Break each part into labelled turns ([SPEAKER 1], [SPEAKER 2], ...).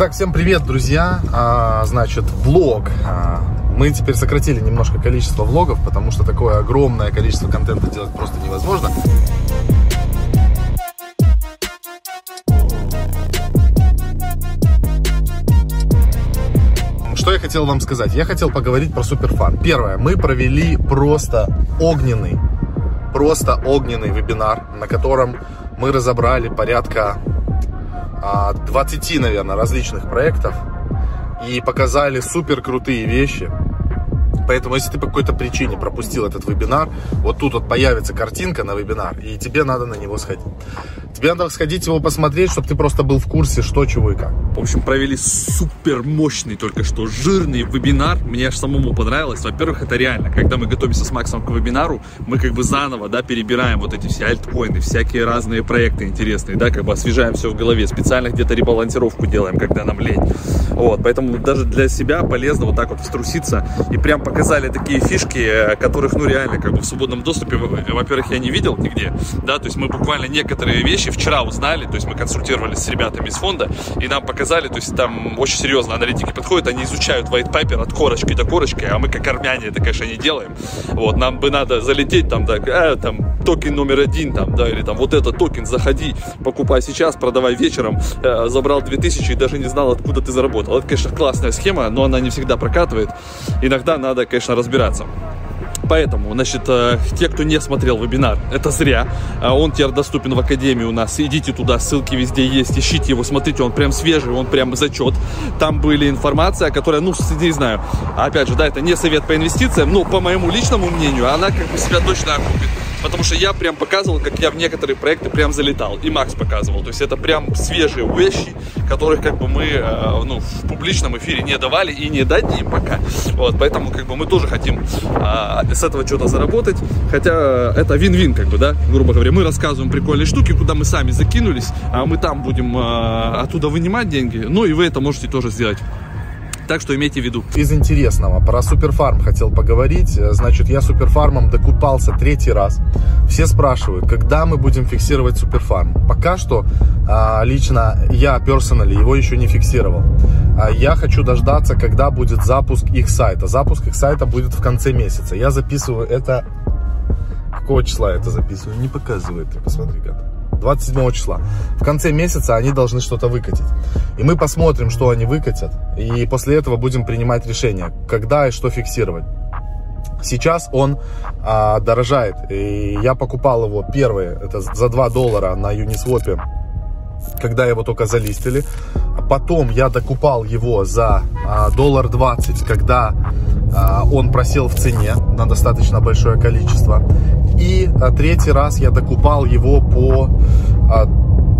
[SPEAKER 1] Итак, всем привет, друзья. А, значит, влог. А, мы теперь сократили немножко количество влогов, потому что такое огромное количество контента делать просто невозможно. Что я хотел вам сказать? Я хотел поговорить про суперфан. Первое, мы провели просто огненный, просто огненный вебинар, на котором мы разобрали порядка 20, а, наверное, различных проектов и показали супер крутые вещи. Поэтому, если ты по какой-то причине пропустил этот вебинар, вот тут вот появится картинка на вебинар, и тебе надо на него сходить. Тебе надо сходить его посмотреть, чтобы ты просто был в курсе, что, чего и как.
[SPEAKER 2] В общем, провели супер мощный, только что жирный вебинар. Мне аж самому понравилось. Во-первых, это реально. Когда мы готовимся с Максом к вебинару, мы как бы заново, да, перебираем вот эти все альткоины, всякие разные проекты интересные, да, как бы освежаем все в голове. Специально где-то ребалансировку делаем, когда нам лень. Вот, поэтому даже для себя полезно вот так вот вструситься и прям показали такие фишки, э, которых, ну, реально, как бы в свободном доступе, во-первых, я не видел нигде, да, то есть мы буквально некоторые вещи вчера узнали, то есть мы консультировались с ребятами из фонда, и нам показали, то есть там очень серьезно аналитики подходят, они изучают white paper от корочки до корочки, а мы как армяне это, конечно, не делаем. Вот, нам бы надо залететь там, так, э, там, токен номер один, там, да, или там, вот этот токен, заходи, покупай сейчас, продавай вечером, э, забрал 2000 и даже не знал, откуда ты заработал. Это, конечно, классная схема, но она не всегда прокатывает. Иногда надо, конечно, разбираться. Поэтому, значит, э, те, кто не смотрел вебинар, это зря. А он теперь доступен в Академии у нас. Идите туда, ссылки везде есть, ищите его, смотрите, он прям свежий, он прям зачет. Там были информация, которая, ну, не знаю, опять же, да, это не совет по инвестициям, но по моему личному мнению, она как бы себя точно окупит. Потому что я прям показывал, как я в некоторые проекты прям залетал. И Макс показывал. То есть это прям свежие вещи, которых как бы мы э, ну, в публичном эфире не давали и не дадим пока. Вот, поэтому как бы мы тоже хотим э, с этого что-то заработать. Хотя это вин-вин, как бы, да, грубо говоря. Мы рассказываем прикольные штуки, куда мы сами закинулись, а мы там будем э, оттуда вынимать деньги. Ну и вы это можете тоже сделать. Так что имейте в виду.
[SPEAKER 1] Из интересного, про суперфарм хотел поговорить. Значит, я суперфармом докупался третий раз. Все спрашивают, когда мы будем фиксировать суперфарм. Пока что а, лично я персонально его еще не фиксировал. А я хочу дождаться, когда будет запуск их сайта. Запуск их сайта будет в конце месяца. Я записываю это... Какого числа это записываю? Не показывает. Посмотри, как. 27 числа. В конце месяца они должны что-то выкатить. И мы посмотрим, что они выкатят. И после этого будем принимать решение, когда и что фиксировать. Сейчас он а, дорожает. И я покупал его первые, это за 2 доллара на Uniswap, когда его только залистили. Потом я докупал его за а, доллар 20, когда а, он просел в цене на достаточно большое количество. И а, третий раз я докупал его по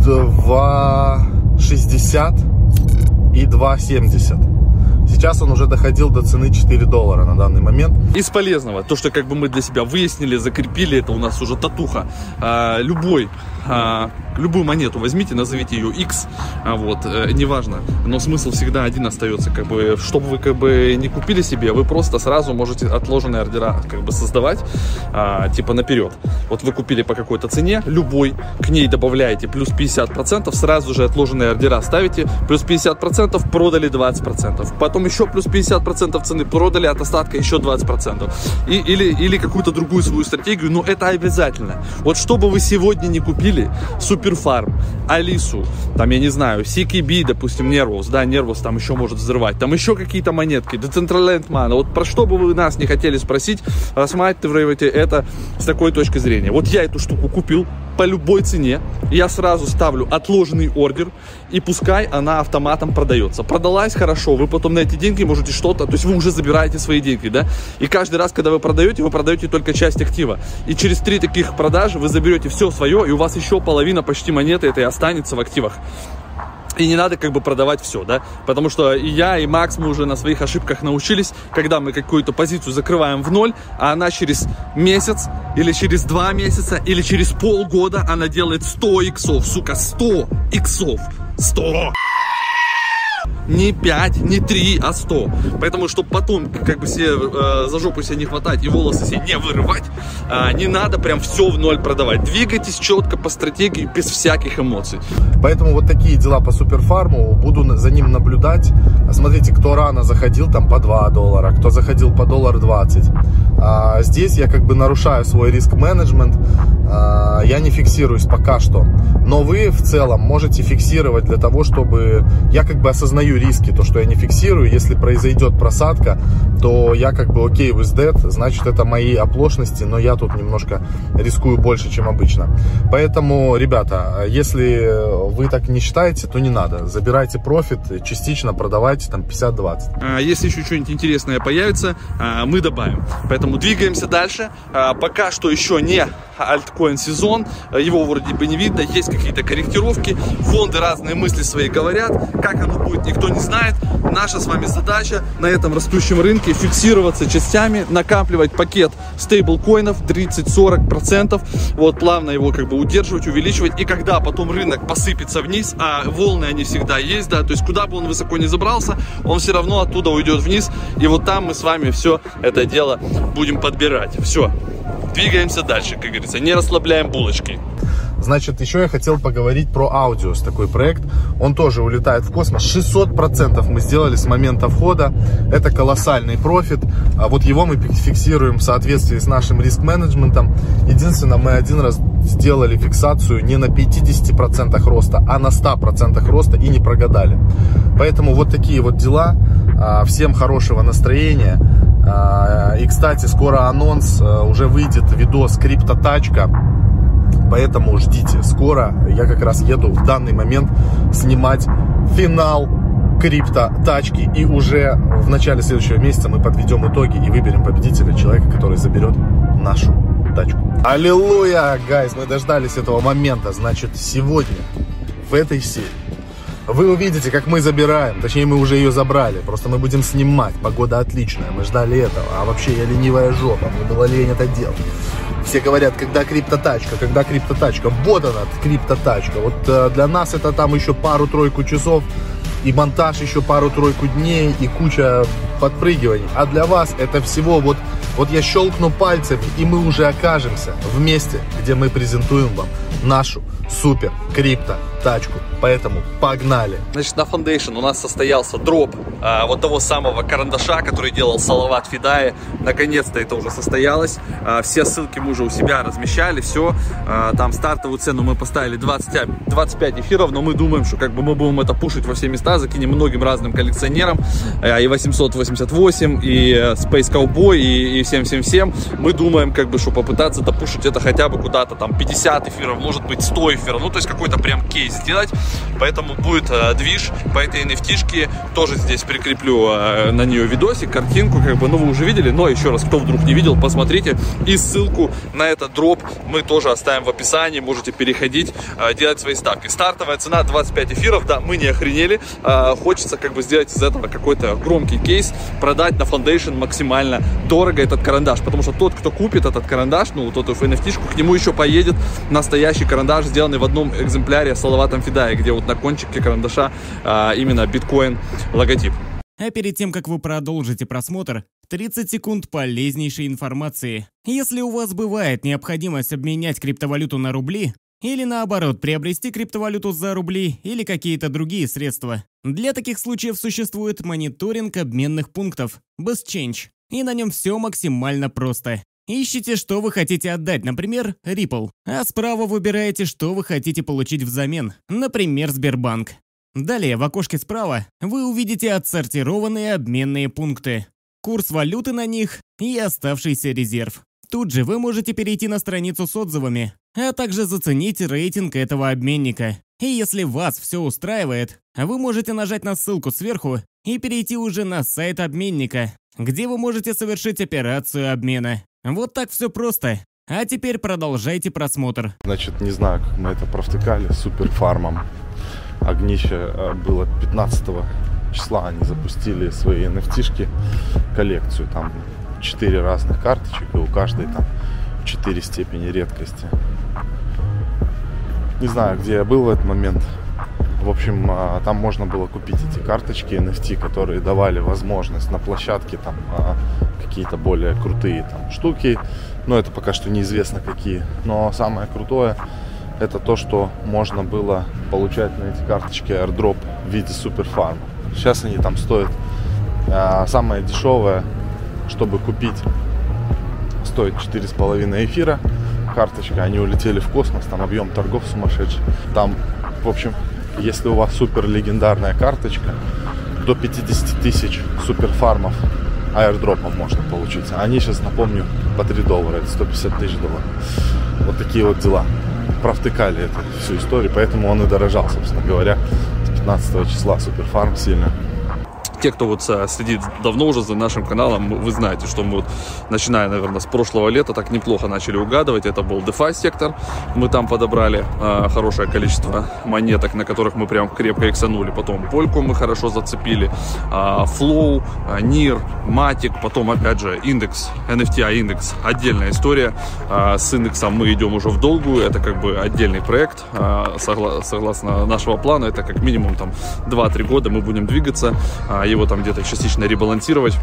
[SPEAKER 1] 2,60 и 2,70. Сейчас он уже доходил до цены 4 доллара на данный момент.
[SPEAKER 2] Из полезного, то, что как бы мы для себя выяснили, закрепили, это у нас уже татуха. А, любой а, любую монету возьмите, назовите ее X, а, вот, э, неважно, но смысл всегда один остается, как бы, чтобы вы как бы не купили себе, вы просто сразу можете отложенные ордера как бы создавать, а, типа наперед. Вот вы купили по какой-то цене, любой, к ней добавляете плюс 50%, сразу же отложенные ордера ставите, плюс 50%, продали 20%, потом еще плюс 50% цены, продали от остатка еще 20%, и, или, или какую-то другую свою стратегию, но это обязательно. Вот чтобы вы сегодня не купили, купили Суперфарм, Алису, там, я не знаю, CKB, допустим, Нервус, да, Нервус там еще может взрывать, там еще какие-то монетки, Decentraland Mana, вот про что бы вы нас не хотели спросить, рассматривайте это с такой точки зрения. Вот я эту штуку купил, по любой цене. Я сразу ставлю отложенный ордер, и пускай она автоматом продается. Продалась хорошо, вы потом на эти деньги можете что-то, то есть вы уже забираете свои деньги, да? И каждый раз, когда вы продаете, вы продаете только часть актива. И через три таких продажи вы заберете все свое, и у вас еще половина почти монеты этой останется в активах. И не надо как бы продавать все, да, потому что и я, и Макс, мы уже на своих ошибках научились, когда мы какую-то позицию закрываем в ноль, а она через месяц, или через два месяца, или через полгода она делает 100 иксов, сука, 100 иксов, 100! Не 5, не 3, а 100. Поэтому, чтобы потом как бы себе э, за жопу себе не хватать и волосы себе не вырывать, э, не надо прям все в ноль продавать. Двигайтесь четко по стратегии, без всяких эмоций.
[SPEAKER 1] Поэтому вот такие дела по суперфарму, буду за ним наблюдать. Смотрите, кто рано заходил там по 2 доллара, кто заходил по доллар 20. А здесь я как бы нарушаю свой риск-менеджмент, а, я не фиксируюсь пока что. Но вы в целом можете фиксировать для того, чтобы... Я как бы осознаю риски, то, что я не фиксирую. Если произойдет просадка, то я как бы окей with that, значит это мои оплошности, но я тут немножко рискую больше, чем обычно. Поэтому, ребята, если вы так не считаете, то не надо. Забирайте профит, частично продавайте там 50-20.
[SPEAKER 2] А, если еще что-нибудь интересное появится, а, мы добавим. Поэтому двигаемся дальше. Пока что еще не альткоин сезон, его вроде бы не видно, есть какие-то корректировки, фонды разные мысли свои говорят, как оно будет, никто не знает. Наша с вами задача на этом растущем рынке фиксироваться частями, накапливать пакет стейблкоинов 30-40%, вот плавно его как бы удерживать, увеличивать, и когда потом рынок посыпется вниз, а волны они всегда есть, да, то есть куда бы он высоко не забрался, он все равно оттуда уйдет вниз, и вот там мы с вами все это дело будем подбирать. Все, двигаемся дальше, как говорится, не расслабляем булочки.
[SPEAKER 1] Значит, еще я хотел поговорить про Аудиус, такой проект. Он тоже улетает в космос. 600% мы сделали с момента входа. Это колоссальный профит. А вот его мы фиксируем в соответствии с нашим риск-менеджментом. Единственное, мы один раз сделали фиксацию не на 50% роста, а на 100% роста и не прогадали. Поэтому вот такие вот дела. А, всем хорошего настроения. А, и, кстати, скоро анонс, э, уже выйдет видос «Криптотачка». Поэтому ждите. Скоро я как раз еду в данный момент снимать финал крипто тачки. И уже в начале следующего месяца мы подведем итоги и выберем победителя, человека, который заберет нашу тачку. Аллилуйя, гайс, мы дождались этого момента. Значит, сегодня в этой серии вы увидите, как мы забираем, точнее мы уже ее забрали, просто мы будем снимать, погода отличная, мы ждали этого, а вообще я ленивая жопа, мне было лень это делать. Все говорят, когда криптотачка, когда криптотачка, вот она, криптотачка, вот э, для нас это там еще пару-тройку часов, и монтаж еще пару-тройку дней, и куча подпрыгиваний, а для вас это всего вот, вот я щелкну пальцами, и мы уже окажемся в месте, где мы презентуем вам нашу супер крипто тачку. Поэтому погнали.
[SPEAKER 2] Значит, на Foundation у нас состоялся дроп а, вот того самого карандаша, который делал Салават Фидае. Наконец-то это уже состоялось. А, все ссылки мы уже у себя размещали, все. А, там стартовую цену мы поставили 20, 25 эфиров, но мы думаем, что как бы мы будем это пушить во все места, закинем многим разным коллекционерам. А, и 888, и э, Space Cowboy, и, и всем-всем-всем. Мы думаем, как бы, что попытаться допушить это хотя бы куда-то там 50 эфиров, может быть 100 эфиров. Ну, то есть какой-то прям кейс сделать. Поэтому будет э, движ по этой nft. Тоже здесь прикреплю э, на нее видосик, картинку, как бы, ну вы уже видели, но еще раз, кто вдруг не видел, посмотрите. И ссылку на этот дроп мы тоже оставим в описании, можете переходить, э, делать свои ставки. Стартовая цена 25 эфиров, да, мы не охренели. Э, хочется как бы сделать из этого какой-то громкий кейс, продать на Foundation максимально дорого этот карандаш, потому что тот, кто купит этот карандаш, ну, вот эту nft к нему еще поедет настоящий карандаш, сделанный в одном экземпляре Салават Салаватом Фидае, где вот на кончике карандаша а, именно биткоин логотип.
[SPEAKER 3] А перед тем, как вы продолжите просмотр, 30 секунд полезнейшей информации. Если у вас бывает необходимость обменять криптовалюту на рубли, или наоборот, приобрести криптовалюту за рубли или какие-то другие средства. Для таких случаев существует мониторинг обменных пунктов, BestChange, и на нем все максимально просто. Ищите, что вы хотите отдать, например, Ripple, а справа выбираете, что вы хотите получить взамен, например, Сбербанк. Далее в окошке справа вы увидите отсортированные обменные пункты, курс валюты на них и оставшийся резерв. Тут же вы можете перейти на страницу с отзывами, а также заценить рейтинг этого обменника. И если вас все устраивает, вы можете нажать на ссылку сверху и перейти уже на сайт обменника, где вы можете совершить операцию обмена. Вот так все просто. А теперь продолжайте просмотр.
[SPEAKER 1] Значит, не знаю, как мы это провтыкали суперфармом. Огнище э, было 15 числа, они запустили свои nft коллекцию. Там 4 разных карточек, и у каждой там 4 степени редкости. Не знаю, где я был в этот момент. В общем, а, там можно было купить эти карточки NFT, которые давали возможность на площадке там а, какие-то более крутые там штуки. Но это пока что неизвестно какие. Но самое крутое это то, что можно было получать на эти карточки airdrop в виде суперфарма. Сейчас они там стоят а, самое дешевое, чтобы купить, стоит 4,5 эфира. Карточка, они улетели в космос, там объем торгов сумасшедший. Там, в общем, если у вас супер легендарная карточка, до 50 тысяч суперфармов аирдропом можно получить. Они сейчас, напомню, по 3 доллара, это 150 тысяч долларов. Вот такие вот дела. Провтыкали эту всю историю, поэтому он и дорожал, собственно говоря, с 15 числа суперфарм сильно
[SPEAKER 2] те, кто вот следит давно уже за нашим каналом, вы знаете, что мы вот, начиная, наверное, с прошлого лета, так неплохо начали угадывать. Это был DeFi сектор. Мы там подобрали э, хорошее количество монеток, на которых мы прям крепко иксанули. Потом Польку мы хорошо зацепили. Э, Flow, э, NIR, Matic. Потом, опять же, индекс, NFTI индекс. Отдельная история. Э, с индексом мы идем уже в долгую. Это как бы отдельный проект. Э, согла- согласно нашего плана, это как минимум там 2-3 года мы будем двигаться. Э, его там где-то частично ребалансировать.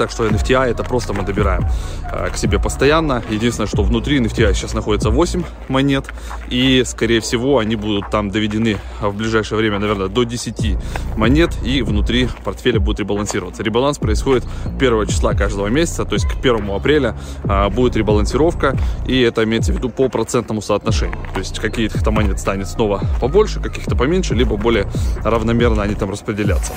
[SPEAKER 2] Так что NFTI это просто мы добираем э, к себе постоянно. Единственное, что внутри NFTI сейчас находится 8 монет. И, скорее всего, они будут там доведены в ближайшее время, наверное, до 10 монет. И внутри портфеля будет ребалансироваться. Ребаланс происходит 1 числа каждого месяца. То есть к 1 апреля э, будет ребалансировка. И это имеется в виду по процентному соотношению. То есть каких-то монет станет снова побольше, каких-то поменьше, либо более равномерно они там распределятся.